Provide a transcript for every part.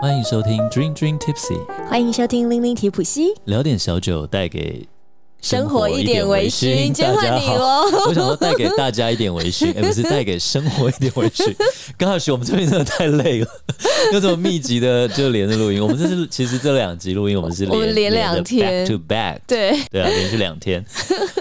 欢迎收听 Dream Dream Tipsy，欢迎收听零零提普西，聊点小酒，带给生活一点微醺。今天换你喽！我想说带给大家一点微醺，哎、不是带给生活一点微醺。刚好是我们这边真的太累了，又这么密集的就连着录音。我们这是其实这两集录音，我们是我们连两着天 back to back。对，对啊，连续两天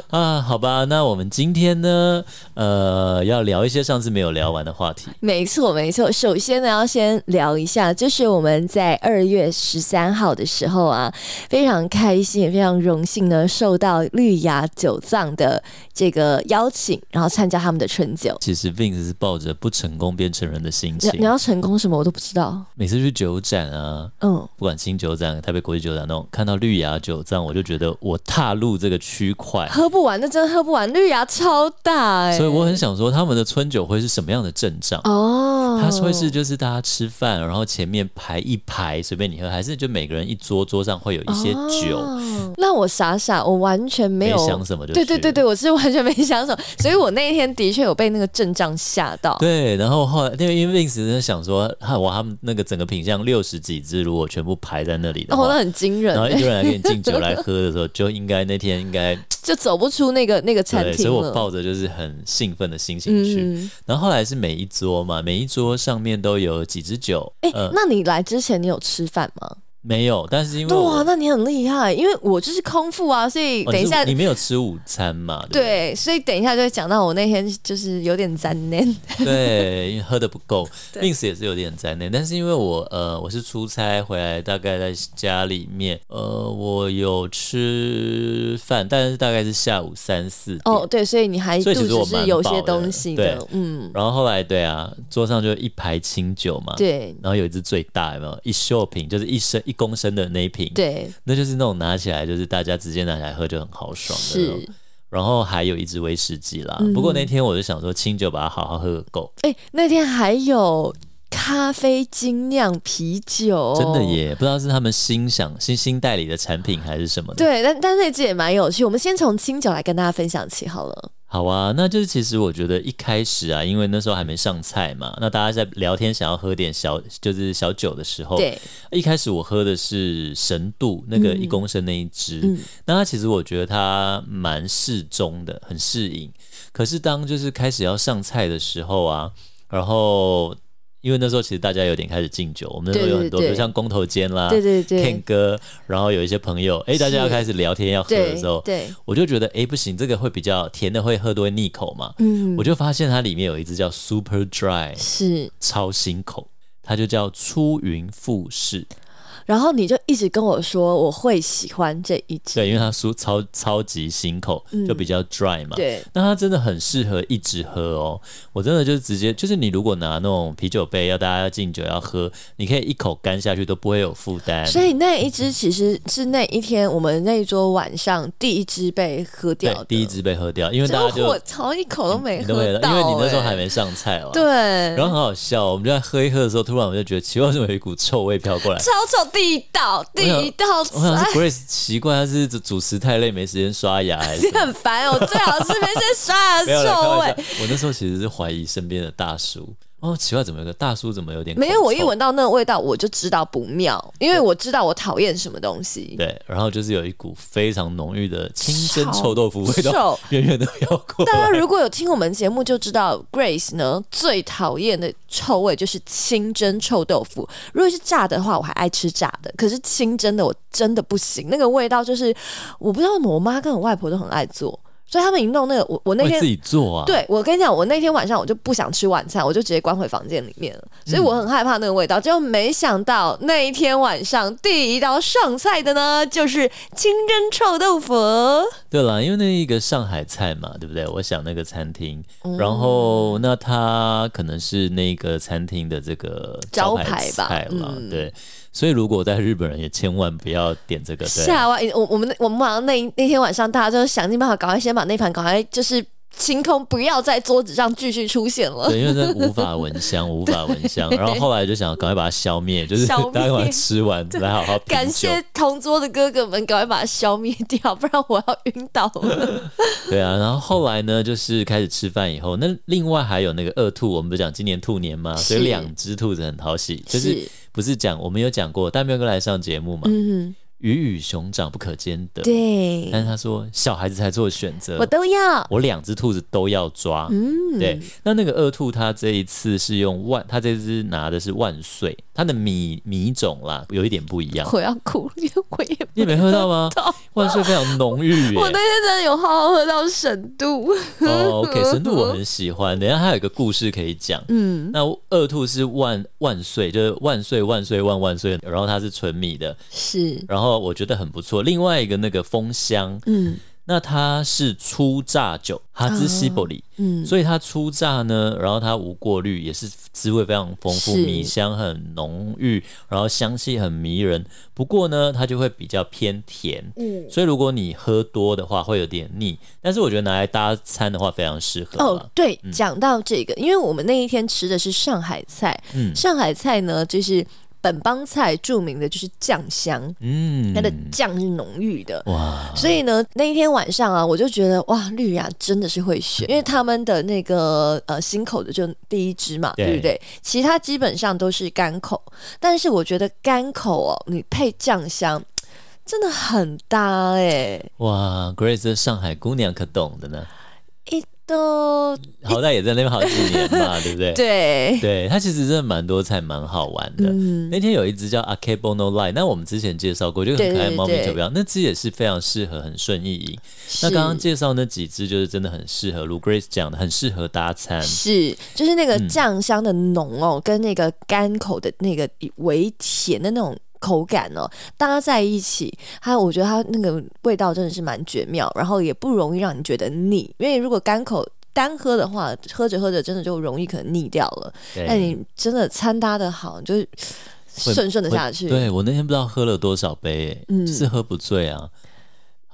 啊，好吧，那我们今天呢，呃，要聊一些上次没有聊完的话题。没错没错。首先呢，要先聊一下，就是我们在二月十三号的时候啊，非常开心也非常荣幸呢，受到绿芽酒藏的这个邀请，然后参加他们的春酒。其实 Vince 是抱着不成功变成人的心情。你你，要成功什么我都不知道。每次去酒展啊，嗯，不管新酒展、台北国际酒展那种，看到绿芽酒藏，我就觉得我踏入这个区块，喝不完，那真的喝不完，绿芽超大哎、所以我很想说，他们的春酒会是什么样的阵仗？哦，它会是就是大家吃饭，然后前面排一排随便你喝，还是就每个人一桌桌上会有一些酒，哦。那我傻傻，我完全没有想什么就对对对对，我是完全没想什么，所以我那一天的确有被那个阵仗吓到。对，然后后来因为因为 Vince 真的想说，哈哇，他们那个整个品相六十几支，如果全部排在那里的哦，话，那很惊人然后一欸，堆人来给你敬酒来喝的时候，就应该那天应该 就走不出那个那个餐厅，所以。我抱着就是很兴奋的心情去。嗯，然后后来是每一桌嘛，每一桌上面都有几支酒，哎、呃，那你来之前你有吃饭吗？没有，但是因为哇，那你很厉害，因为我就是空腹啊，所以哦等一下，你你没有吃午餐嘛？对对，所以等一下就会讲到我那天就是有点粘念。对对，因为喝的不够 对，Vince 也是有点灾难。但是因为我呃我是出差回来，大概在家里面，呃我有吃饭，但是大概是下午三四点。哦，对，所以你还所以其肚实我蛮子是有些东西的对，嗯，然后后来对啊，桌上就一排清酒嘛，对然后有一支最大，有没有？一秀瓶，就是一升一公升的那一瓶，对那就是那种拿起来就是大家直接拿起来喝就很豪爽的那种。是。然后还有一支威士忌啦，嗯不过那天我就想说清酒把它好好喝个够，哎、那天还有咖啡精酿啤酒，真的。耶，不知道是他们新想新新代理的产品还是什么的。对，但但那支也蛮有趣。我们先从清酒来跟大家分享起好了。好啊，那就是其实我觉得一开始啊，因为那时候还没上菜嘛，那大家在聊天想要喝点小就是小酒的时候，对，一开始我喝的是神度那个嗯。一公升那一支，嗯。那它其实我觉得它蛮适中的，很适应。可是当就是开始要上菜的时候啊，然后因为那时候其实大家有点开始敬酒，我们那时候有很多，比如像公头尖啦、对对 Ken，哥，然后有一些朋友，哎，大家要是开始聊天要喝的对时候，对，我就觉得哎不行，这个会比较甜的，会喝多会腻口嘛。嗯我就发现它里面有一支叫 Super Dry，是。超新口，它就叫出云富士。然后你就一直跟我说我会喜欢这一支，对，因为它酥超超级新口，嗯就比较 dry 嘛。对那它真的很适合一直喝哦。我真的就是直接，就是你如果拿那种啤酒杯要大家要敬酒要喝，你可以一口干下去都不会有负担。所以那一支其实是那一天我们那一桌晚上第一支被喝掉的，，第一支被喝掉，因为大就家就我操一口都没喝到、因为你那时候欸还没上菜哦。。对，然后很好笑，我们就在喝一喝的时候，突然我就觉得奇怪，为什么有一股臭味飘过来？超臭地道地道我想是菜。Grace 奇怪，他是主持太累没时间刷牙，还是你很烦，哦最好是没事刷牙臭味 啦开玩笑。我那时候其实是怀疑身边的大叔，哦，奇怪，怎么有个大叔怎么有点没有，我一闻到那个味道，我就知道不妙，因为我知道我讨厌什么东西。对，然后就是有一股非常浓郁的清蒸臭豆腐味道，远远的飘过大家。如果有听我们节目，就知道 Grace 呢最讨厌的臭味就是清蒸臭豆腐。如果是炸的话，我还爱吃炸的，可是清蒸的我真的不行，那个味道就是我不知道为什么，我妈跟我外婆都很爱做，所以他们一弄那个，我我那天自己做啊？，对，我跟你讲，我那天晚上我就不想吃晚餐，我就直接关回房间里面了，所以我很害怕那个味道。结果没想到那一天晚上第一道上菜的呢，就是清蒸臭豆腐。对了，因为那一个上海菜嘛，对不对？我想那个餐厅，嗯然后那它可能是那个餐厅的这个招牌菜嘛，嗯对。所以如果在日本人也千万不要点这个，对。吓完我我们我们晚上那那天晚上，大家就想尽办法赶快先把那盘赶快就是清空，不要在桌子上继续出现了。对，因为那 无法闻香，无法闻香。然后后来就想赶快把它消灭，就是消灭大家把它吃完，来好好感。谢同桌的哥哥们，赶快把它消灭掉，不然我要晕倒了。对啊，然后后来呢，就是开始吃饭以后，那另外还有那个恶兔，我们不是讲今年兔年嘛，所以两只兔子很讨喜，就是是不是讲我们有讲过，大喵哥来上节目嘛，鱼与熊掌不可兼得，。对，但是他说小孩子才做选择，我都要。我两只兔子都要抓。嗯，对，那那个二兔，它这一次是用万，它这只拿的是万岁，它的米米种啦，有一点不一样。我要哭，因为我也你没喝到吗？到。万岁非常浓郁耶。我那天真的有好好喝到神度。哦，OK，神度我很喜欢。等下还有一个故事可以讲。嗯，那二兔是万万岁，就是万岁万岁万万岁，然后它是纯米的，是，然后我觉得很不错。另外一个那个枫香，嗯那它是初榨酒，哈兹西伯里，嗯，所以它初榨呢，然后它无过滤，也是滋味非常丰富，米香很浓郁，然后香气很迷人。不过呢，它就会比较偏甜，嗯所以如果你喝多的话，会有点腻。但是我觉得拿来搭餐的话，非常适合哦啊。，对，讲到这个，因为我们那一天吃的是上海菜，嗯上海菜呢就是本帮菜著名的就是酱香，嗯。它的酱是浓郁的。哇，所以呢，那一天晚上啊，我就觉得哇，绿芽真的是会选，因为他们的那个呃新口的就第一支嘛，对。对不对？其他基本上都是干口，但是我觉得干口哦，你配酱香真的很搭哎、哇，Grace 这上海姑娘可懂的呢，一都好歹也在那边好几年嘛，对不对？对，对，它其实真的蛮多菜，蛮好玩的。嗯，那天有一只叫 Akebono Line，那我们之前介绍过，就很可爱猫咪球标，那只也是非常适合很顺意饮。那刚刚介绍那几只就是真的很适合，如 Grace 讲的，很适合搭餐。是，就是那个嗯酱香的浓哦，跟那个干口的那个微甜的那种口感哦，搭在一起，它我觉得它那个味道真的是蛮绝妙，然后也不容易让你觉得腻，因为如果干口。单喝的话，喝着喝着真的就容易可能腻掉了。对那你真的餐搭的好，你就顺顺的下去。对我那天不知道喝了多少杯、欸，嗯就是喝不醉啊。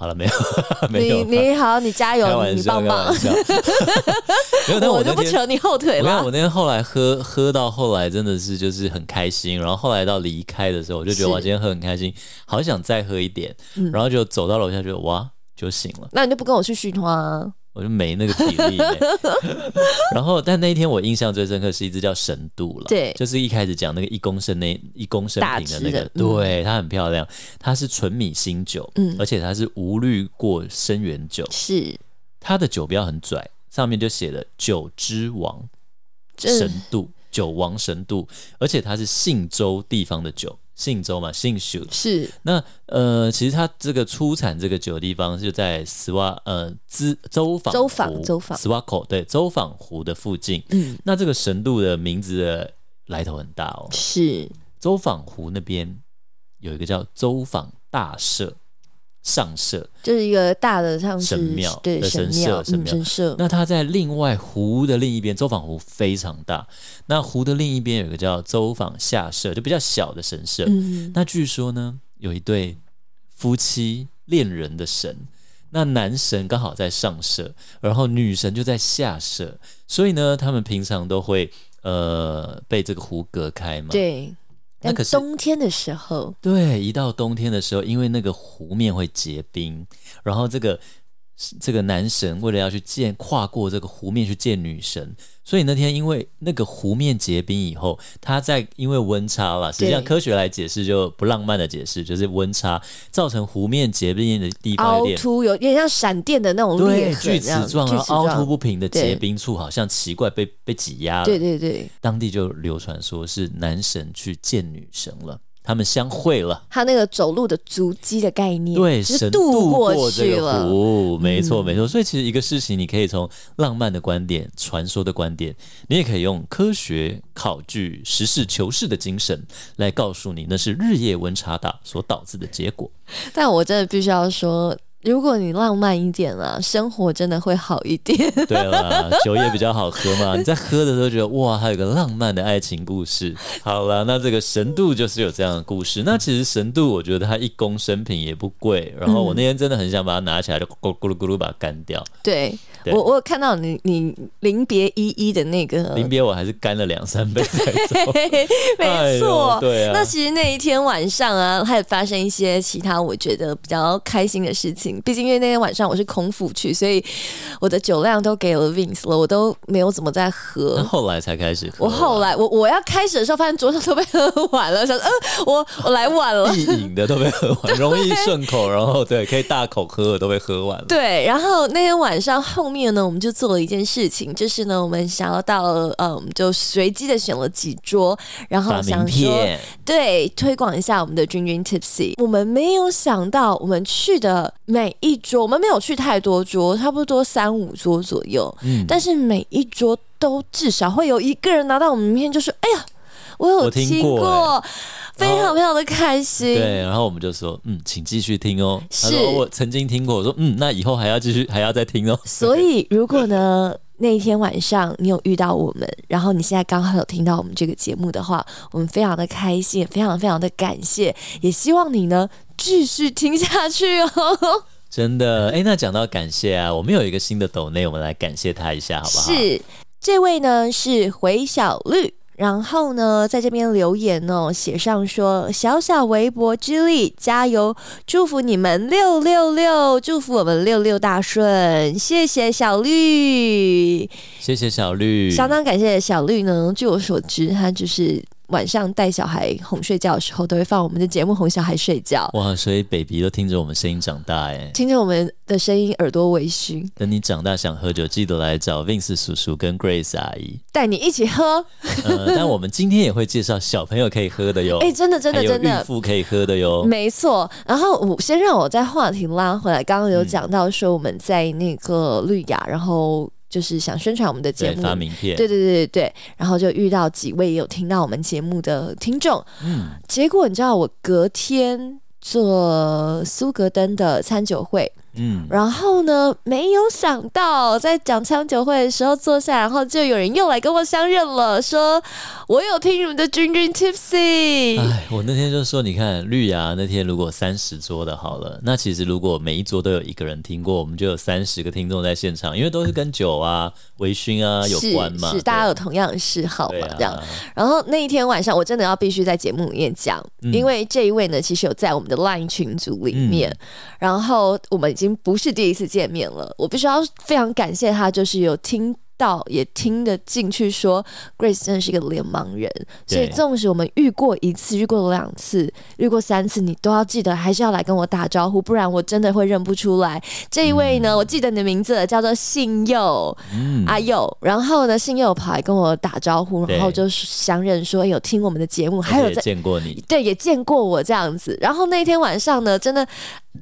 好了，没有，没有你，你好，你加开油，你棒棒。没有，但我就不扯你后腿了。我那天后来喝喝到后来真的是就是很开心，然后后来到离开的时候，我就觉得是哇，今天喝很开心，好想再喝一点，嗯然后就走到楼下，觉得哇就醒了，那你就不跟我去续团啊？我就没那个体力、欸。然后，但那一天我印象最深刻是一只叫神度了，对。就是一开始讲那个一公升那一公升瓶的那个对，它很漂亮，它是纯米新酒，嗯。而且它是无滤过生原酒，是，它的酒标很拽，上面就写了酒之王。神度，酒王神度，而且它是信州地方的酒，信州嘛，信州。是。那呃，其实它这个出产这个酒的地方就在斯瓦呃兹州坊州坊湖州坊。斯瓦口对州坊湖的附近。嗯。那这个神度的名字的来头很大哦，是。州坊湖那边有一个叫州坊大社上社，就是一个大的像是神庙对神社神庙神社，那它在另外湖的另一边，周坊湖非常大。那湖的另一边有一个叫周坊下社，就比较小的神社。嗯，那据说呢，有一对夫妻恋人的神，那男神刚好在上社，然后女神就在下社，所以呢，他们平常都会呃被这个湖隔开嘛。对。但那可是冬天的时候，对，一到冬天的时候，因为那个湖面会结冰，然后这个这个男神为了要去见跨过这个湖面去见女神，所以那天因为那个湖面结冰以后，他在因为温差啦，实际上科学来解释就不浪漫的解释，就是温差造成湖面结冰的地方有点。凹凸有点像闪电的那种裂对，痕，锯齿状，凹凸不平的结冰处，好像奇怪被被挤压了。对对对，当地就流传说是男神去见女神了，他们相会了。他那个走路的足迹的概念，对，就是神渡过这个去了。没错没错。所以其实一个事情，你可以从浪漫的观点、传说的观点，你也可以用科学考据、实事求是的精神来告诉你，那是日夜温差大所导致的结果。但我真的必须要说，如果你浪漫一点啦，生活真的会好一点。对啦，酒也比较好喝嘛。你在喝的时候觉得哇，还有个浪漫的爱情故事。好了，那这个神度就是有这样的故事。那其实神度，我觉得它一公升瓶也不贵。然后我那天真的很想把它拿起来，就咕噜咕噜咕噜把它干掉。对对我，我有看到你你临别依依的那个，临别我还是干了两三杯才走。没哎错呦，对啊那其实那一天晚上啊，还有发生一些其他我觉得比较开心的事情。毕竟因为那天晚上我是空腹去，所以我的酒量都给了 Vince 了，我都没有怎么在那喝。后来才开始喝啊。我后来我我要开始的时候，发现桌上都被喝完了，想说，呃，我我来晚了。易饮的都被喝完，容易顺口，然后对，可以大口喝的都被喝完了。对，然后那天晚上后面呢，我们就做了一件事情，就是呢，我们想要到，嗯，就随机的选了几桌，然后想说，对，推广一下我们的君君 Tipsy。我们没有想到，我们去的每一桌，我们没有去太多桌，差不多三五桌左右，嗯，但是每一桌都至少会有一个人拿到我们名片，就说：“哎呀，我有听过过，非常非常的开心。”对，然后我们就说，嗯，请继续听哦。他是说我曾经听过，我说，嗯，那以后还要继续，还要再听哦。所以，如果呢那一天晚上你有遇到我们，然后你现在刚好有听到我们这个节目的话，我们非常的开心，也非常非常的感谢，也希望你呢继续听下去哦。真的，哎，那讲到感谢啊，我们有一个新的抖内，我们来感谢他一下，好不好？是，这位呢是回小绿。然后呢，在这边留言哦，写上说小小微薄之力，加油！祝福你们六六六，祝福我们六六大顺，谢谢小绿。谢谢小绿，相当感谢小绿呢。据我所知，他就是晚上带小孩哄睡觉的时候，都会放我们的节目哄小孩睡觉，哇，所以 baby 都听着我们声音长大，哎。听着我们的声音，耳朵微醺，等你长大想喝酒，记得来找 Vince 叔叔跟 Grace 阿姨。带你一起喝。呃，但我们今天也会介绍小朋友可以喝的哟，哎、真的，真的，真的孕。妇可以喝的哟。没错，然后我先让我在话题拉回来，刚刚有讲到说我们在那个绿雅，然后就是想宣传我们的节，目，发名片，对对对对对，然后就遇到几位也有听到我们节目的听众，嗯，结果你知道我隔天做苏格登的餐酒会，嗯，然后呢，没有想到在讲枪酒会的时候坐下，然后就有人又来跟我相认了，说我有听你们的君君 Tipsy，哎，我那天就说，你看绿芽那天如果三十桌的好了，那其实如果每一桌都有一个人听过，我们就有三十个听众在现场，因为都是跟酒啊、微醺啊有关嘛，是是，大家有同样的嗜好嘛，啊这样。然后那一天晚上，我真的要必须在节目里面讲，嗯。因为这一位呢，其实有在我们的 LINE 群组里面，嗯。然后我们已经已经不是第一次见面了，我必须要非常感谢他，就是有听。到也听得进去说，Grace 真的是一个脸盲人，所以纵使我们遇过一次、遇过两次、遇过三次，你都要记得还是要来跟我打招呼，不然我真的会认不出来。这一位呢，我记得你的名字叫做信佑，嗯，阿佑，然后呢，信佑跑来跟我打招呼，然后就相认说有听我们的节目，还有在见过你，对也见过我这样子。然后那天晚上呢，真的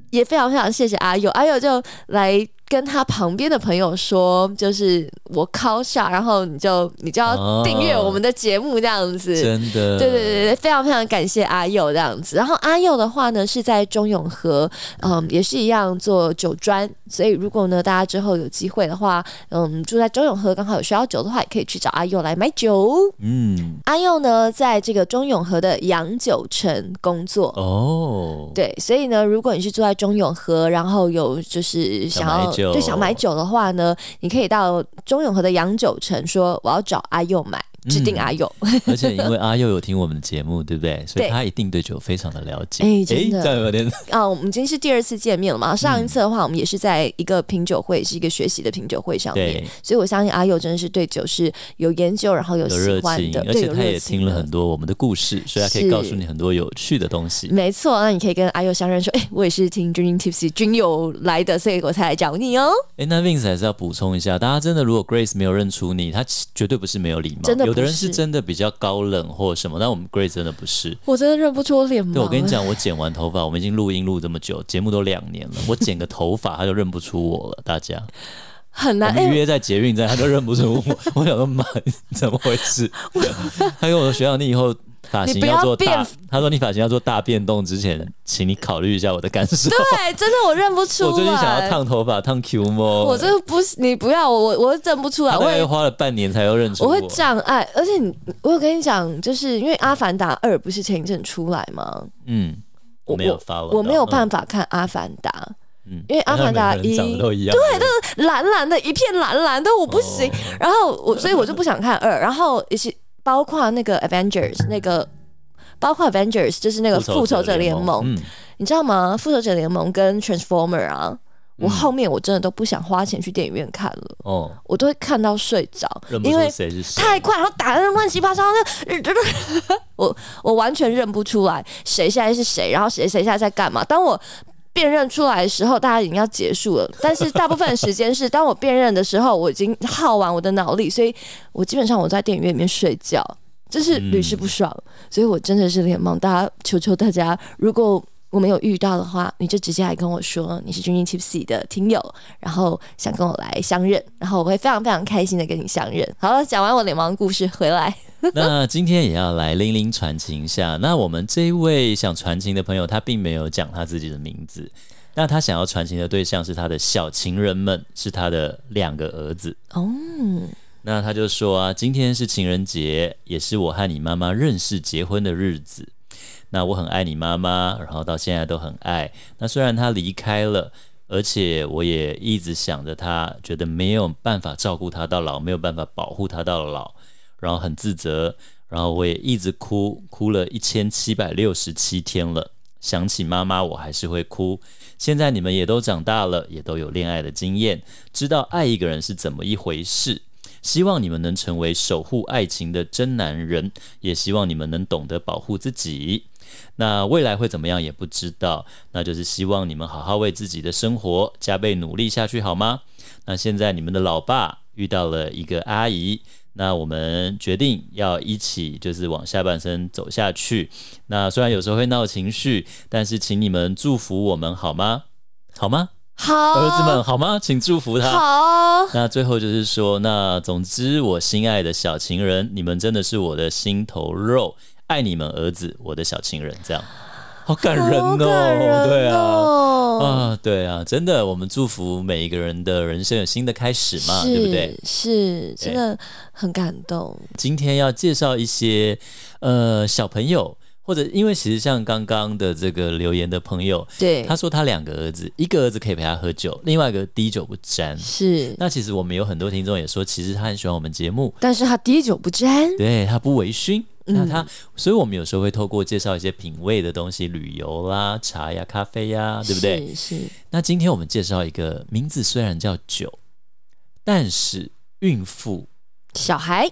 也非常非常谢谢阿佑，阿佑就来。跟他旁边的朋友说，就是我 call 下，然后你就你就要哦订阅我们的节目这样子。真的，对对对对，非常非常感谢阿佑这样子。然后阿佑的话呢，是在中永和，嗯，也是一样做酒专。所以如果呢大家之后有机会的话，嗯，住在中永和刚好有需要酒的话，也可以去找阿佑来买酒。嗯，阿佑呢，在这个中永和的洋酒城工作。哦，对，所以呢，如果你是住在中永和，然后有就是想要想买酒对想买酒的话呢，你可以到中永和的洋酒城说我要找阿佑买，指定嗯阿佑。而且因为阿佑有听我们的节目，对不对？所以他一定对酒非常的了解。哎真的这样有点啊，我们已经是第二次见面了嘛。上一次的话，我们也是在一个品酒会，是一个学习的品酒会上面对，所以我相信阿佑真的是对酒是有研究，然后有喜欢的，，情而且他也听了很多我们的故事，所以他可以告诉你很多有趣的东西。没错，那你可以跟阿佑相认说，哎、我也是听 Dream Tipsy 君友来的，所以我才来找你哦。哎，那 Vince 还是要补充一下，大家真的如果 Grace 没有认出你，他绝对不是没有礼貌，真的不有的人是是真的比较高冷或什么，但我们 Grace 真的不是。我真的认不出我脸盲。对，我跟你，讲，我剪完头发，我们已经录音录这么久，节目都两年了，我剪个头发他就认不出我了。大家，很难。哎、们约在捷运站，他都认不出我。我想说，妈，怎么回事？他跟我说，学长，你以后发型你不要做大变，他说你发型要做大变动之前，请你考虑一下我的感受。对，真的我认不出来。我最近想要，烫头发，烫 Q 毛，我这不是你不要我，我我认不出来，我也花了半年才又认出我会障碍，而且你，我有跟你讲，就是因为《阿凡达二》不是前一阵出来吗？嗯，我没有发我没有办法，看《阿凡达》嗯，因为阿凡达一都一样，对，蓝蓝的一片蓝蓝的，我不行。哦然后我所以我就不想看二，然后也是包括那个 Avengers 那个包括 Avengers 就是那个复仇者联盟，嗯，你知道吗？复仇者联盟跟 Transformer 啊，我嗯后面我真的都不想花钱去电影院看了，哦，我都会看到睡着，因为太快，然后打的乱七八糟，那 我我完全认不出来谁现在是谁，然后谁谁现在在干嘛。当我辨认出来的时候，大家已经要结束了。但是大部分的时间是，当我辨认的时候，我已经耗完我的脑力，所以我基本上我在电影院里面睡觉，这是屡试不爽。所以我真的是脸盲，大家求求大家，如果我没有遇到的话，你就直接来跟我说你是君君 Tipsy 的听友，然后想跟我来相认，然后我会非常非常开心的跟你相认。好了，讲完我脸盲的故事回来，那今天也要来零零传情一下。那我们这一位想传情的朋友，他并没有讲他自己的名字。那他想要传情的对象是他的小情人们，是他的两个儿子。哦，那他就说啊，今天是情人节，也是我和你妈妈认识、结婚的日子。那我很爱你妈妈，然后到现在都很爱。那虽然她离开了，而且我也一直想着她，觉得没有办法照顾她到老，没有办法保护她到老，然后很自责，然后我也一直哭，哭了一千七百六十七天了。想起妈妈，我还是会哭。现在你们也都长大了，也都有恋爱的经验，知道爱一个人是怎么一回事。希望你们能成为守护爱情的真男人，也希望你们能懂得保护自己。那未来会怎么样也不知道，那就是希望你们好好为自己的生活加倍努力下去，好吗？那现在你们的老爸遇到了一个阿姨，那我们决定要一起就是往下半生走下去。那虽然有时候会闹情绪，但是请你们祝福我们好吗？好吗？好，儿子们好吗？请祝福他。好，那最后就是说，那总之，我心爱的小情人，你们真的是我的心头肉，爱你们儿子，我的小情人，这样好感人哦，对啊。哦啊，对啊，真的，我们祝福每一个人的人生有新的开始嘛，对不对？？是，真的很感动。今天要介绍一些呃小朋友，或者因为其实像刚刚的这个留言的朋友，对，他说他两个儿子，一个儿子可以陪他喝酒，另外一个滴酒不沾。是，那其实我们有很多听众也说，其实他很喜欢我们节目，但是他滴酒不沾。对他不微醺。嗯那他，所以我们有时候会透过介绍一些品味的东西，旅游啦、茶呀、咖啡呀，对不对？是是，那今天我们介绍一个名字虽然叫酒，但是孕妇小孩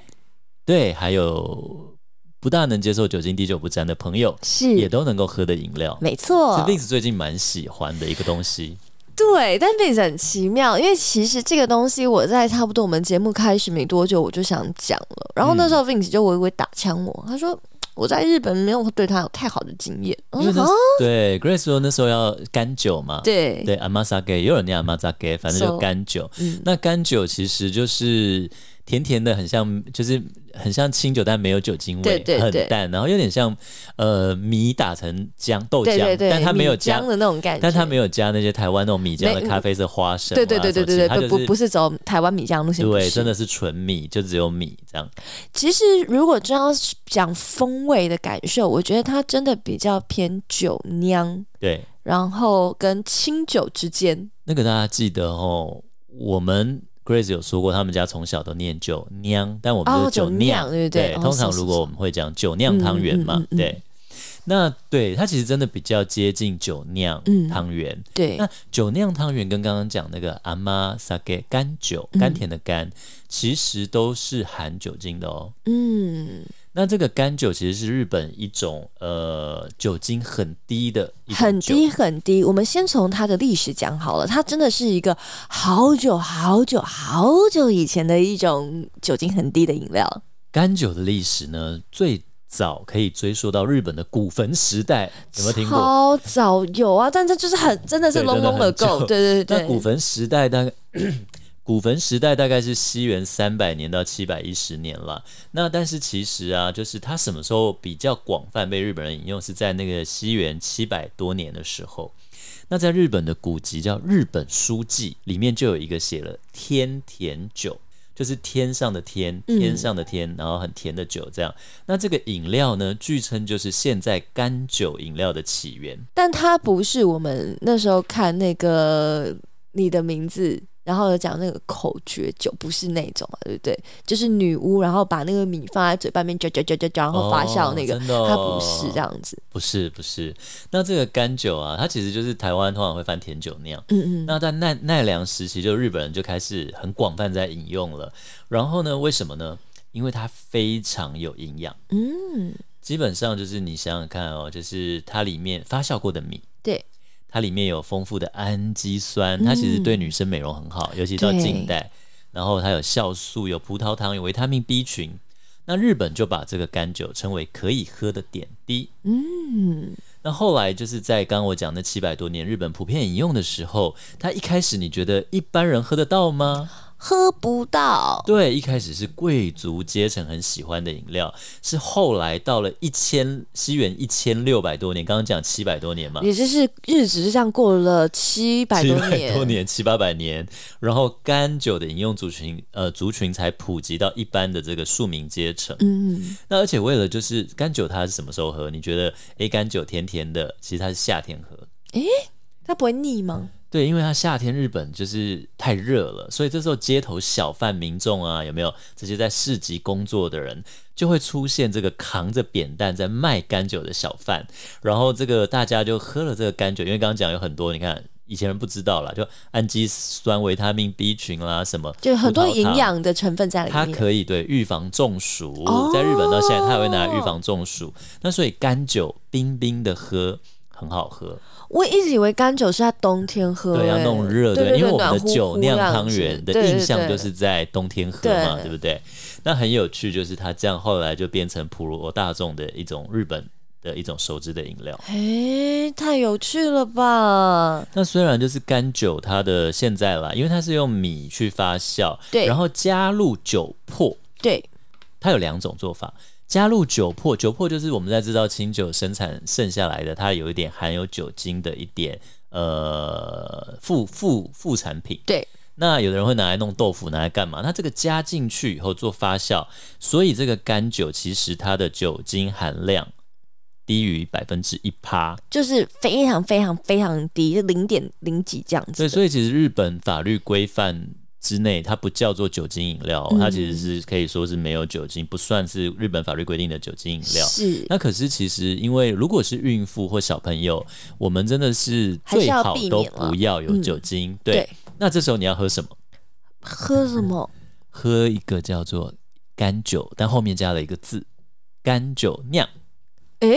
对，还有不大能接受酒精滴酒不沾的朋友，是也，都能够喝的饮料。没错是。Vince 最近蛮喜欢的一个东西。对，但 Vince 很奇妙，因为其实这个东西我在差不多我们节目开始没多久我就想讲了，然后那时候 Vince 就微微打枪我，他说我在日本没有对他有太好的经验。我因为那说啊，对 Grace 说那时候要干酒嘛，对，对 Amasake，也有人念 Amasake，反正就干酒。嗯，那干酒其实就是甜甜的，很像就是很像清酒，但没有酒精味，对对对很淡，然后有点像呃米打成浆豆浆，对对对，但它没有加浆，的那种感觉，但它没有加那些台湾那种米浆的咖啡色花生啊，对对对对对对，不不是不是走台湾米浆路线，对，真的是纯米，就只有米这样。其实如果真要讲风味的感受，我觉得它真的比较偏酒酿，对，然后跟清酒之间。那个大家记得哦，我们 Grace 有说过，他们家从小都念酒酿，但我们就是哦酒酿，酿对不对哦通常如果我们会讲酒酿汤圆嘛，嗯嗯嗯嗯对。那对它其实真的比较接近酒酿嗯汤圆。对那酒酿汤圆跟刚刚讲那个阿妈 sake 干酒，嗯甘甜的甘，其实都是含酒精的哦。嗯，那这个干酒其实是日本一种呃酒精很低的一种很低很低。我们先从它的历史讲好了，它真的是一个好久好久好久以前的一种酒精很低的饮料。干酒的历史呢，最早可以追溯到日本的古坟时代，有没有听过？超早有啊，但这就是很真的是对隆隆的够，对对对那古坟时代大概。古坟时代大概是西元三百年到七百一十年了。那但是其实啊，就是它什么时候比较广泛被日本人引用，是在那个西元七百多年的时候。那在日本的古籍叫《日本书记》里面就有一个写了天甜酒，就是天上的天，嗯天上的天，然后很甜的酒这样。那这个饮料呢，据称就是现在干酒饮料的起源。但它不是我们那时候看那个你的名字然后有讲那个口诀酒不是那种嘛，对不对？就是女巫，然后把那个米放在嘴巴里面嚼嚼嚼嚼嚼，然后发酵那个，它不是这样子。不是不是。那这个干酒啊，它其实就是台湾通常会翻甜酒酿。嗯嗯，那在奈奈良时期，就日本人就开始很广泛在饮用了。然后呢，为什么呢？因为它非常有营养。嗯，基本上就是你想想看哦，就是它里面发酵过的米，对，它里面有丰富的氨基酸，它其实对女生美容很好，尤其到近代。然后它有酵素、有葡萄糖、有维他命 B 群。那日本就把这个干酒称为可以喝的点滴。嗯，那后来就是在刚刚我讲那七百多年，日本普遍饮用的时候，它一开始你觉得一般人喝得到吗？喝不到。对，一开始是贵族阶层很喜欢的饮料，是后来到了一千西元一千六百多年，刚刚讲七百多年嘛，也就是日子是这样过了七百七百多年，七八百年，然后甘酒的饮用族群，呃，族群才普及到一般的这个庶民阶层。嗯，那而且为了就是甘酒，它是什么时候喝？你觉得，诶，甘酒甜甜的，其实它是夏天喝。它不会腻吗？对，因为它夏天日本就是太热了，所以这时候街头小贩民众啊，有没有这些在市集工作的人，就会出现这个扛着扁担在卖干酒的小贩，然后这个大家就喝了这个干酒，因为刚刚讲有很多，你看以前人不知道啦，就氨基酸、维他命 B 群啦，什么就很多营养的成分在里它。可以对预防中暑，哦在日本到现在，它还会拿来预防中暑。那所以干酒冰冰的喝很好喝，我一直以为干酒是在冬天喝、对，要欸弄热对因为我们的酒酿汤圆的印象就是在冬天喝嘛，对对不对？那很有趣，就是它这样后来就变成普罗大众的一种日本的一种熟知的饮料。哎，太有趣了吧？那虽然就是干酒，它的现在啦，因为它是用米去发酵，对然后加入酒粕，对，它有两种做法。加入酒粕，酒粕就是我们在制造清酒生产剩下来的，它有一点含有酒精的一点呃副副副产品。对，那有的人会拿来弄豆腐，拿来干嘛？那这个加进去以后做发酵，所以这个干酒其实它的酒精含量低于百分之一趴。就是非常非常非常低，零点零几这样子对，的。所以其实日本法律规范之内，它不叫做酒精饮料，嗯它其实是可以说是没有酒精，不算是日本法律规定的酒精饮料。是，那可是其实，因为如果是孕妇或小朋友，我们真的是最好都不要有嗯酒精。对，对那这时候你要喝什么？喝什么？喝一个叫做干酒，但后面加了一个字“干酒酿哎，”。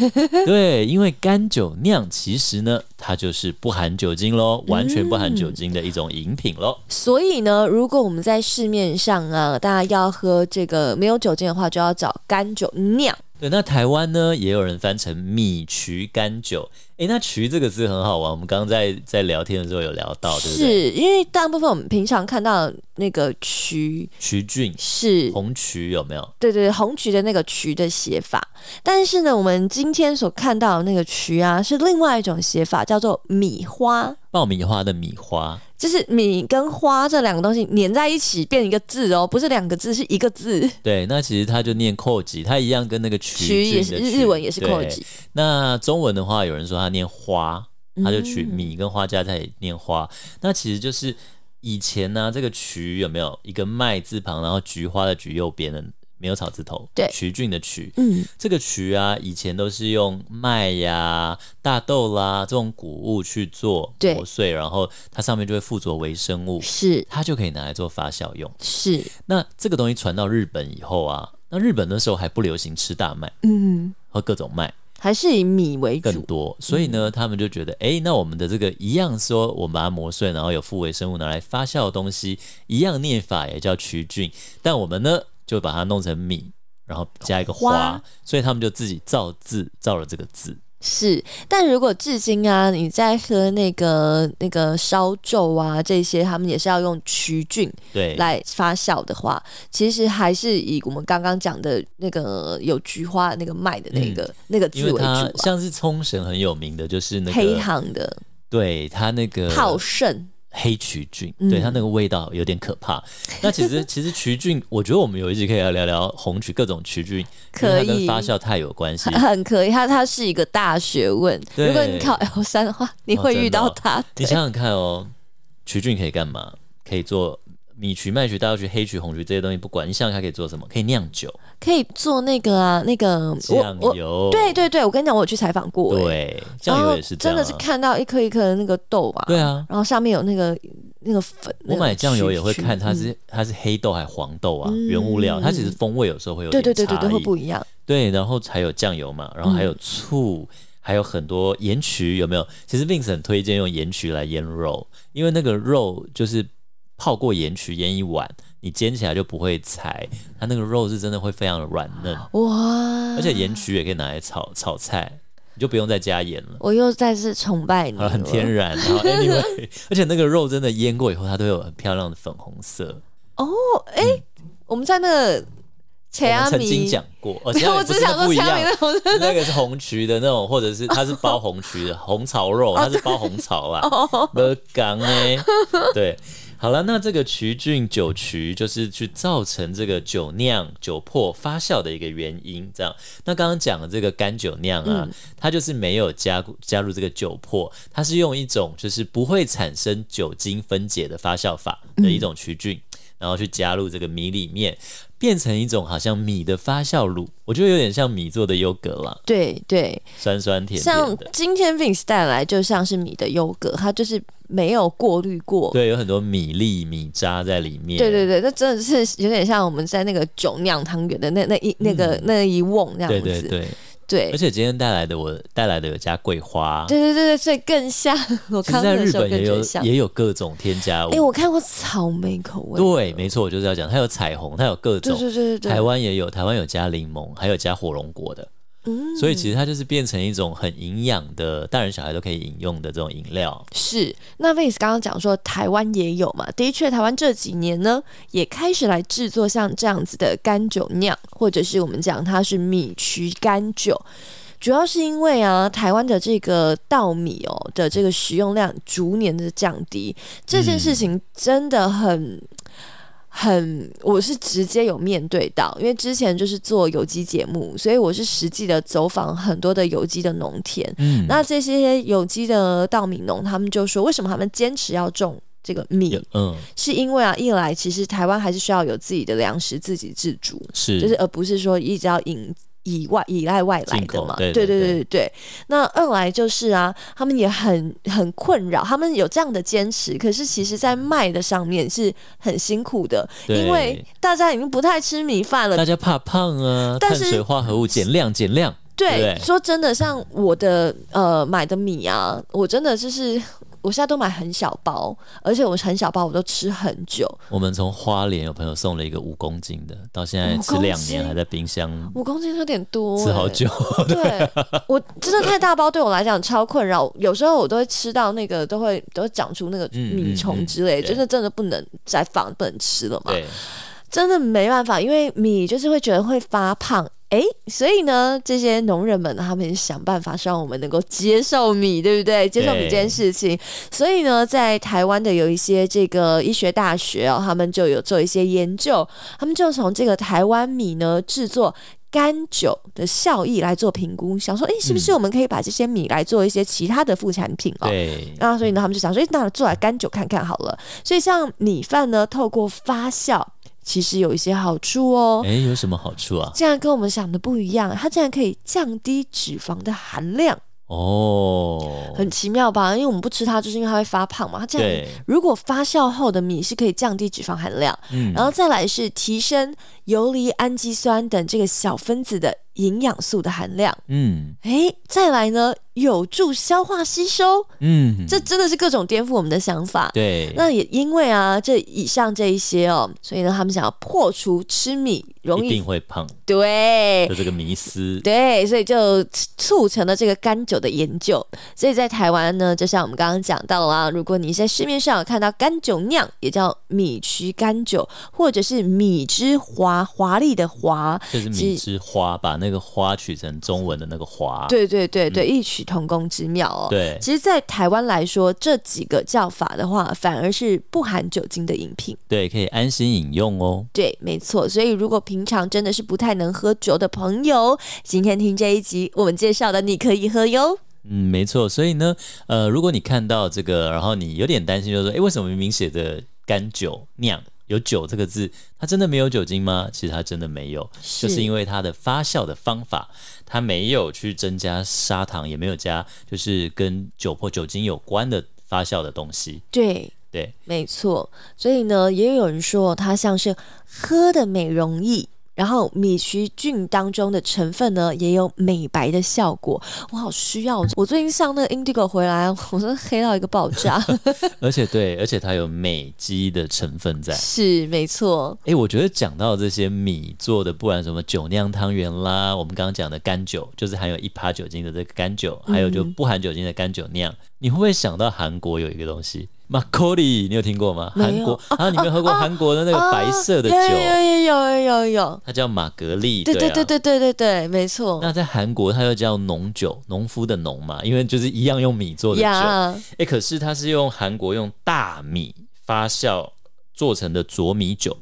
对，因为干酒酿其实呢，它就是不含酒精喽，完全不含酒嗯精的一种饮品喽。所以呢，如果我们在市面上啊，大家要喝这个没有酒精的话，就要找干酒酿。对，那台湾呢，也有人翻成米曲干酒。诶，那“渠”这个字很好玩，我们刚刚在在聊天的时候有聊到，对不对？是因为大部分我们平常看到的那个渠”，渠郡、是红渠有没有？对对，红渠的那个渠的写法，但是呢，我们今天所看到的那个渠啊，是另外一种写法，叫做米花，爆米花的米花，就是米跟花这两个东西粘在一起变一个字哦，不是两个字，是一个字。对，那其实它就念扣吉，它一样跟那个曲曲也是日文也是对扣吉，那中文的话，有人说它念花，他就取嗯。米跟花加在一起念花。那其实就是以前呢、这个渠有没有一个麦字旁，然后菊花的菊右边的没有草字头，对。曲菌的渠。嗯，这个渠啊，以前都是用麦呀、大豆啦这种谷物去做对。磨碎，然后它上面就会附着微生物，是。它就可以拿来做发酵用。是，那这个东西传到日本以后啊，那日本那时候还不流行吃大麦嗯，和各种麦，还是以米为主。更多，所以呢，他们就觉得，哎、那我们的这个一样说，我们把它磨碎，然后有复微生物拿来发酵的东西，一样念法也叫曲菌，但我们呢就把它弄成米，然后加一个花，花。所以他们就自己造字，造了这个字。是，但如果至今啊，你在喝那个那个烧酒啊这些，他们也是要用曲菌对，来发酵的话，其实还是以我们刚刚讲的那个有菊花那个麦的那个、那个字为主、啊。像是冲绳很有名的，就是那黑个，行的对它那个泡盛，黑曲菌，嗯对它那个味道有点可怕。那其实 其实曲菌，我觉得我们有一集可以来聊聊红曲各种曲菌，可以跟发酵太有关系很。可以，它它是一个大学问。如果你考 L 三的话，你会遇到它。你想想看哦，曲菌可以干嘛？可以做米曲、麦曲、大豆曲、黑曲、红曲这些东西，不管你想想它可以做什么？可以酿酒、可以做那个啊，那个我酱油。对对对，我跟你讲，我有去采访过、欸，对，酱油也是这样、啊。真的是看到一颗一颗的那个豆啊，对啊，然后上面有那个那个粉，我买酱油也会看它是它是黑豆还是黄豆啊，嗯原物料，它其实风味有时候会有对点差异。对对对对会不一样，对，然后还有酱油嘛，然后还有醋，还有很多盐曲，有没有？其实 Vince 很推荐用盐曲来腌肉，因为那个肉就是泡过盐曲腌一晚，你煎起来就不会柴，它那个肉是真的会非常的软嫩，哇！而且盐曲也可以拿来炒炒菜，你就不用再加盐了。我又再次崇拜你很天然。然后 anyway，而且那个肉真的腌过以后，它都有很漂亮的粉红色。哦，哎、我们在那个切阿曾经米讲过，而，且我只是想说不一切阿。那种是那个是红曲的那种，或者是它是包红曲的红槽肉，它是包红槽啦，哦没港哎，对。好了，那这个曲菌酒曲就是去造成这个酒酿、酒粕发酵的一个原因。这样，那刚刚讲的这个干酒酿啊，它就是没有加加入这个酒粕，它是用一种就是不会产生酒精分解的发酵法的一种曲菌，然后去加入这个米里面，变成一种好像米的发酵乳，我觉得有点像米做的优格啦，对对，酸酸甜像。今天 Vince 带来就像是米的优格，它就是没有过滤过。对，有很多米粒、米渣在里面。对对对，那真的是有点像我们在那个酒酿汤圆的那那一那个、那一瓮那样子。嗯对对对，对而且今天带来的我带来的有加桂花，对对对对，所以更像。我看到日本也有。也有各种添加物。哎、我看过草莓口味。对，没错，我就是要讲，它有彩虹，它有各种。对对对对，台湾也有，台湾有加柠檬，还有加火龙果的，嗯所以其实它就是变成一种很营养的，大人小孩都可以饮用的这种饮料。是，那 Vince 刚刚讲说台湾也有嘛，的确，台湾这几年呢也开始来制作像这样子的干酒酿，或者是我们讲它是米曲干酒。主要是因为啊，台湾的这个稻米哦的这个食用量逐年的降低，这件事情真的很。很，我是直接有面对到，因为之前就是做有机节目，所以我是实际的走访很多的有机的农田，嗯，那这些有机的稻米农，他们就说，为什么他们坚持要种这个米？嗯。是因为啊，一来其实台湾还是需要有自己的粮食，自给自足，是。就是而不是说一直要引以外依赖外来的嘛。对对对对。那二来就是啊，他们也很很困扰，他们有这样的坚持，可是其实在卖的上面是很辛苦的，因为大家已经不太吃米饭了大。家怕胖啊，但是碳水化合物减量减量。对说真的，像我的呃买的米啊，我真的就是我现在都买很小包，而且我很小包我都吃很久。我们从花莲有朋友送了一个五公斤的，到现在吃两年斤还在冰箱五公斤有点多、欸吃好久。对，我真的太大包，对我来讲超困扰。有时候我都会吃到那个，都会都会长出那个嗯米虫之类，嗯嗯就是真的不能再放，不能吃了嘛。真的没办法，因为米就是会觉得会发胖。诶，所以呢，这些农人们他们也想办法，希望我们能够接受米，对不对？接受米这件事情。所以呢，在台湾的有一些这个医学大学哦，他们就有做一些研究，他们就从这个台湾米呢制作。干酒的效益来做评估，想说，诶，是不是我们可以把这些米来做一些其他的副产品哦？对，那所以呢，他们就想说，诶，那做来干酒看看好了。所以像米饭呢，透过发酵，其实有一些好处哦。哎，有什么好处啊？竟然跟我们想的不一样，它竟然可以降低脂肪的含量，哦，很奇妙吧？因为我们不吃它，就是因为它会发胖嘛。它这样，如果发酵后的米是可以降低脂肪含量，嗯然后再来是提升游离氨基酸等这个小分子的营养素的含量，嗯。哎，再来呢有助消化吸收，嗯，这真的是各种颠覆我们的想法。对，那也因为啊，这以上这一些哦，所以呢，他们想要破除吃米容易一易定会胖，对。就这个迷思。对，所以就促成了这个干酒的研究。所以在台湾呢，就像我们刚刚讲到啦，如果你在市面上有看到干酒酿，也叫米曲干酒，或者是米之华华丽的华，就是米之花，把那个花取成中文的那个华。对对对对，异曲同工之妙哦。对其实，在台湾来说，这几个叫法的话，反而是不含酒精的饮品。对，可以安心饮用哦。对，没错。所以，如果平常真的是不太能喝酒的朋友，今天听这一集我们介绍的，你可以喝哟。嗯，没错。所以呢，呃，如果你看到这个，然后你有点担心，就是说，哎，为什么明明写着干酒酿有酒这个字，它真的没有酒精吗？其实它真的没有，是就是因为它的发酵的方法，它没有去增加砂糖，也没有加就是跟酒或酒精有关的发酵的东西。对。对，没错，所以呢，也有人说它像是喝的美容液，然后米曲菌当中的成分呢也有美白的效果。我好需要，我最近上那个 Indigo 回来，我真的黑到一个爆炸。而且对，而且它有美肌的成分在。是，没错，哎，我觉得讲到这些米做的，不然什么酒酿汤圆啦，我们刚刚讲的干酒，就是含有一趴酒精的这个干酒，还有就不含酒精的干酒酿，你会不会想到韩国有一个东西？马可里，你有听过吗？韩国啊，你没有喝过韩国的那个白色的酒？有有有有有有，它叫玛格丽。对对啊对对对对对，没错。那在韩国，它又叫农酒，农夫的农嘛，因为就是一样用米做的酒。呀，哎，可是它是用韩国用大米发酵做成的浊米酒。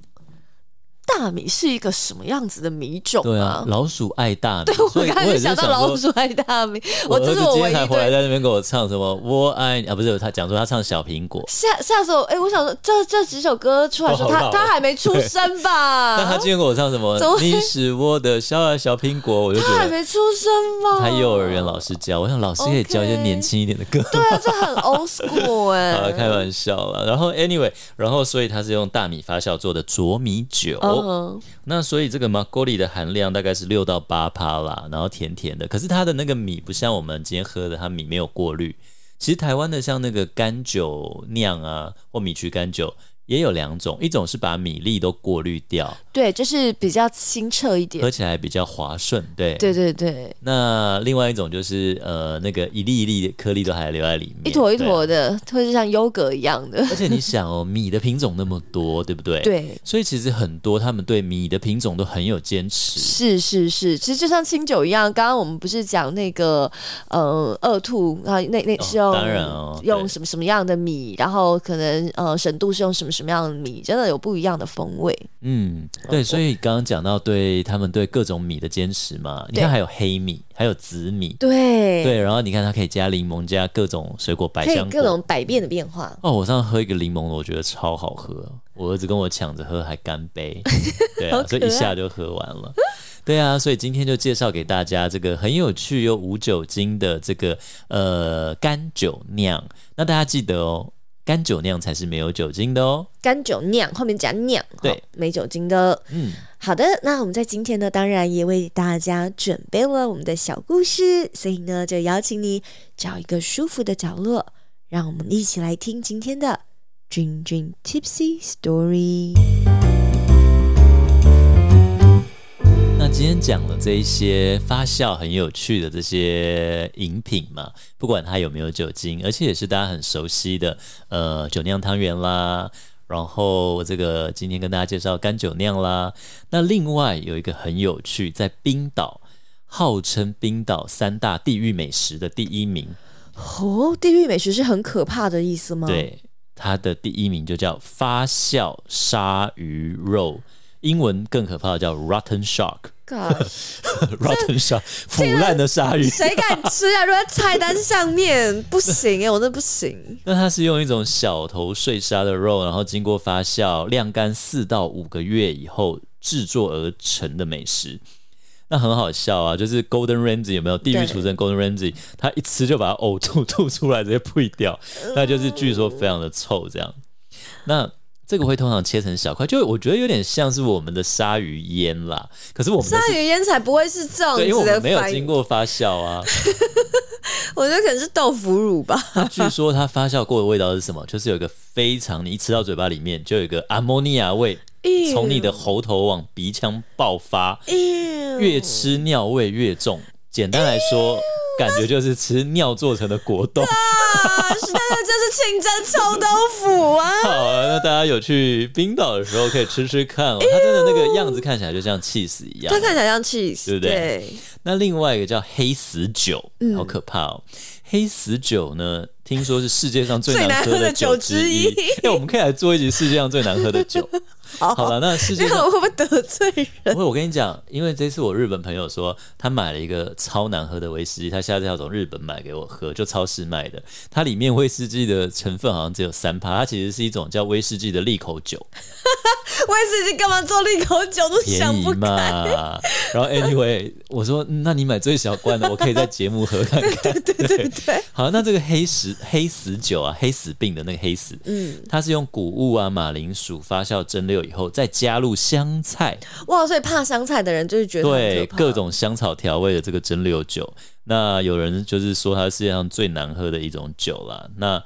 大米是一个什么样子的米种对啊，老鼠爱大米，对，我刚刚也是就想到老鼠爱大米，我儿子今这是我唯一天才回来。在那边给我唱什么我爱你啊，不是他讲说他唱小苹果，吓吓死我！哎、我想说，这这几首歌出来的时候，他他还没出生吧？但他今天给我唱什么你是我的小啊小苹果，我就觉得他还没出生吧？他幼儿园老师教，我想老师可以教一些年轻一点的歌。对啊，这很 old school 哎、好了，开玩笑了。然后 anyway，然后所以他是用大米发酵做的浊米酒。嗯，那所以这个马格里的含量大概是六到八趴啦，然后甜甜的。可是它的那个米不像我们今天喝的，它米没有过滤。其实台湾的像那个干酒酿啊，或米曲干酒也有两种，一种是把米粒都过滤掉，对，就是比较清澈一点喝。起来比较滑顺。对，对对对，那另外一种就是呃，那个一粒一粒的颗粒都还留在里面，一坨一坨的，或者像优格一样的。而且你想哦，米的品种那么多，对不对？。对，所以其实很多他们对米的品种都很有坚持。是是是，其实就像清酒一样，刚刚我们不是讲那个呃二兔啊，那那是用、当然哦用什么什么样的米，然后可能呃神度是用什么什么样的米，真的有不一样的风味。嗯，对，所以刚刚讲到对他们对各种米的坚持嘛，你看还有黑米，还有紫米，对，对，然后你看它可以加柠檬，加各种水果，百香果。各种百变的变化。哦，我上次喝一个柠檬的，我觉得超好喝，我儿子跟我抢着喝，还干杯，对啊，所以一下就喝完了。对啊，所以今天就介绍给大家这个很有趣又无酒精的这个呃干酒酿。那大家记得哦，干酒酿才是没有酒精的哦。干酒酿后面加酿，对，没酒精的。嗯，好的，那我们在今天呢，当然也为大家准备了我们的小故事，所以呢，就邀请你找一个舒服的角落，让我们一起来听今天的 Dream Dream Tipsy Story。那今天讲的这一些发酵很有趣的这些饮品嘛，不管它有没有酒精，而且也是大家很熟悉的，呃，酒酿汤圆啦。然后这个今天跟大家介绍干酒酿啦。那另外有一个很有趣，在冰岛，号称冰岛三大地域美食的第一名，哦，地域美食是很可怕的意思吗？，对，它的第一名就叫发酵鲨鱼肉，英文更可怕的叫 rotten shark。Gosh，rotten shark，腐烂的鲨鱼。谁敢吃啊？如果在菜单上面不行哎、我真的不行。那它是用一种小头碎鲨的肉，然后经过发酵晾干四到五个月以后制作而成的美食。那很好笑啊，就是 Golden Ramsy 有没有地狱厨神 Golden Ramsy，他一吃就把它呕吐吐出来，直接吐掉，那就是据说非常的臭这样。那这个会通常切成小块，就我觉得有点像是我们的鲨鱼烟啦，可是我们鲨鱼烟才不会是这样对，因为我们没有经过发酵啊。我觉得可能是豆腐乳吧。据说它发酵过的味道是什么？就是有一个非常，你一吃到嘴巴里面就有一个阿莫尼亚味，从你的喉头往鼻腔爆发，越越吃尿味越重。简单来说，感觉就是吃尿做成的果冻。啊，是那个就是清蒸臭豆腐啊！好啊，那大家有去冰岛的时候可以吃吃看哦，它真的那个样子看起来就像 cheese 一样它。看起来像 cheese，对不对那另外一个叫黑死酒，嗯好可怕哦！黑死酒呢，听说是世界上最最难喝的酒酒之一之一。哎、我们可以来做一集世界上最难喝的酒。好了，那世界上会不会得罪人？不会，我跟你讲，因为这次我日本朋友说他买了一个超难喝的威士忌，他下次要从日本买给我喝，就超市卖的。它里面威士忌的成分好像只有三趴，它其实是一种叫威士忌的利口酒，威士忌干嘛做利口酒都便宜想不开。嘛。然后 anyway，我说、嗯那你买最小罐的，我可以在节目喝看看。对对对对，好，那这个黑死黑死酒啊，黑死病的那个黑死，嗯，它是用谷物啊、马铃薯发酵蒸馏以后，再加入香菜，哇，所以怕香菜的人就是觉得对各种香草调味的这个蒸馏酒。那有人就是说它是世界上最难喝的一种酒啦。那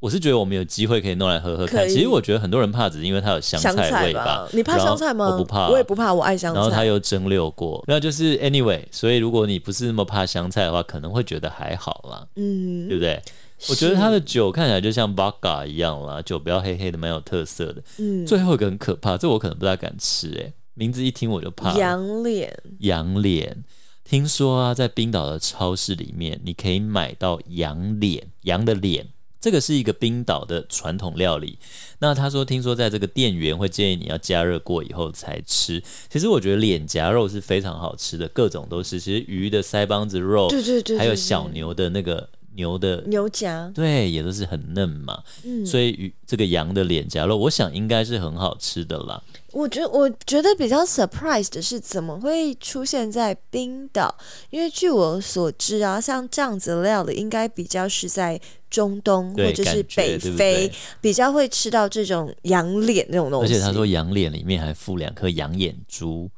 我是觉得我们有机会可以弄来喝喝看。其实我觉得很多人怕，只是因为它有香香菜味吧？你怕香菜吗？我不怕，我也不怕，我爱香菜。然后它又蒸馏过，那就是 anyway。所以如果你不是那么怕香菜的话，可能会觉得还好啦，嗯对，不对？我觉得它的酒看起来就像 d a 一样啦，酒不要黑黑的，蛮有特色的。嗯最后一个很可怕，这我可能不大敢吃、欸，名字一听我就怕。羊脸羊脸，听说啊，在冰岛的超市里面，你可以买到羊脸，羊的脸。这个是一个冰岛的传统料理。那他说，听说在这个店员会建议你要加热过以后才吃。其实我觉得脸颊肉是非常好吃的，各种都是。其实鱼的腮帮子肉，对对对对还有小牛的那个牛的，牛夹，对，也都是很嫩嘛。嗯，所以鱼这个羊的脸颊肉，我想应该是很好吃的啦。我觉得我觉得比较 surprise 的是怎么会出现在冰岛？因为据我所知啊，像这样子料理应该比较是在中东或者是北非对比较会吃到这种羊脸那种东西。而且他说羊脸里面还附两颗羊眼珠。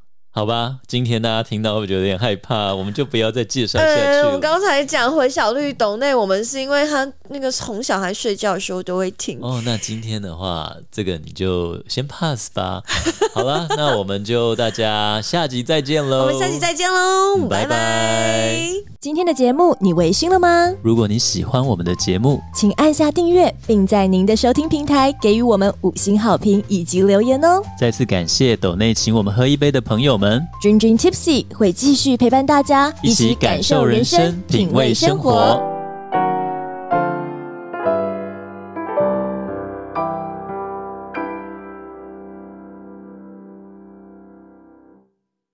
好吧，今天大家听到会觉得有点害怕？我们就不要再介绍下去。我们刚才讲回小绿斗内，我们是因为他那个哄小孩睡觉的时候都会听。哦，那今天的话，这个你就先 pass 吧。好了，那我们就大家下集再见喽。我们下集再见喽，嗯拜拜拜今天的节目你微醺了吗？如果你喜欢我们的节目，请按下订阅，并在您的收听平台给予我们五星好评以及留言哦。再次感谢斗内请我们喝一杯的朋友们，君君 Tipsy 会继续陪伴大家，一起感受人生，品味生活。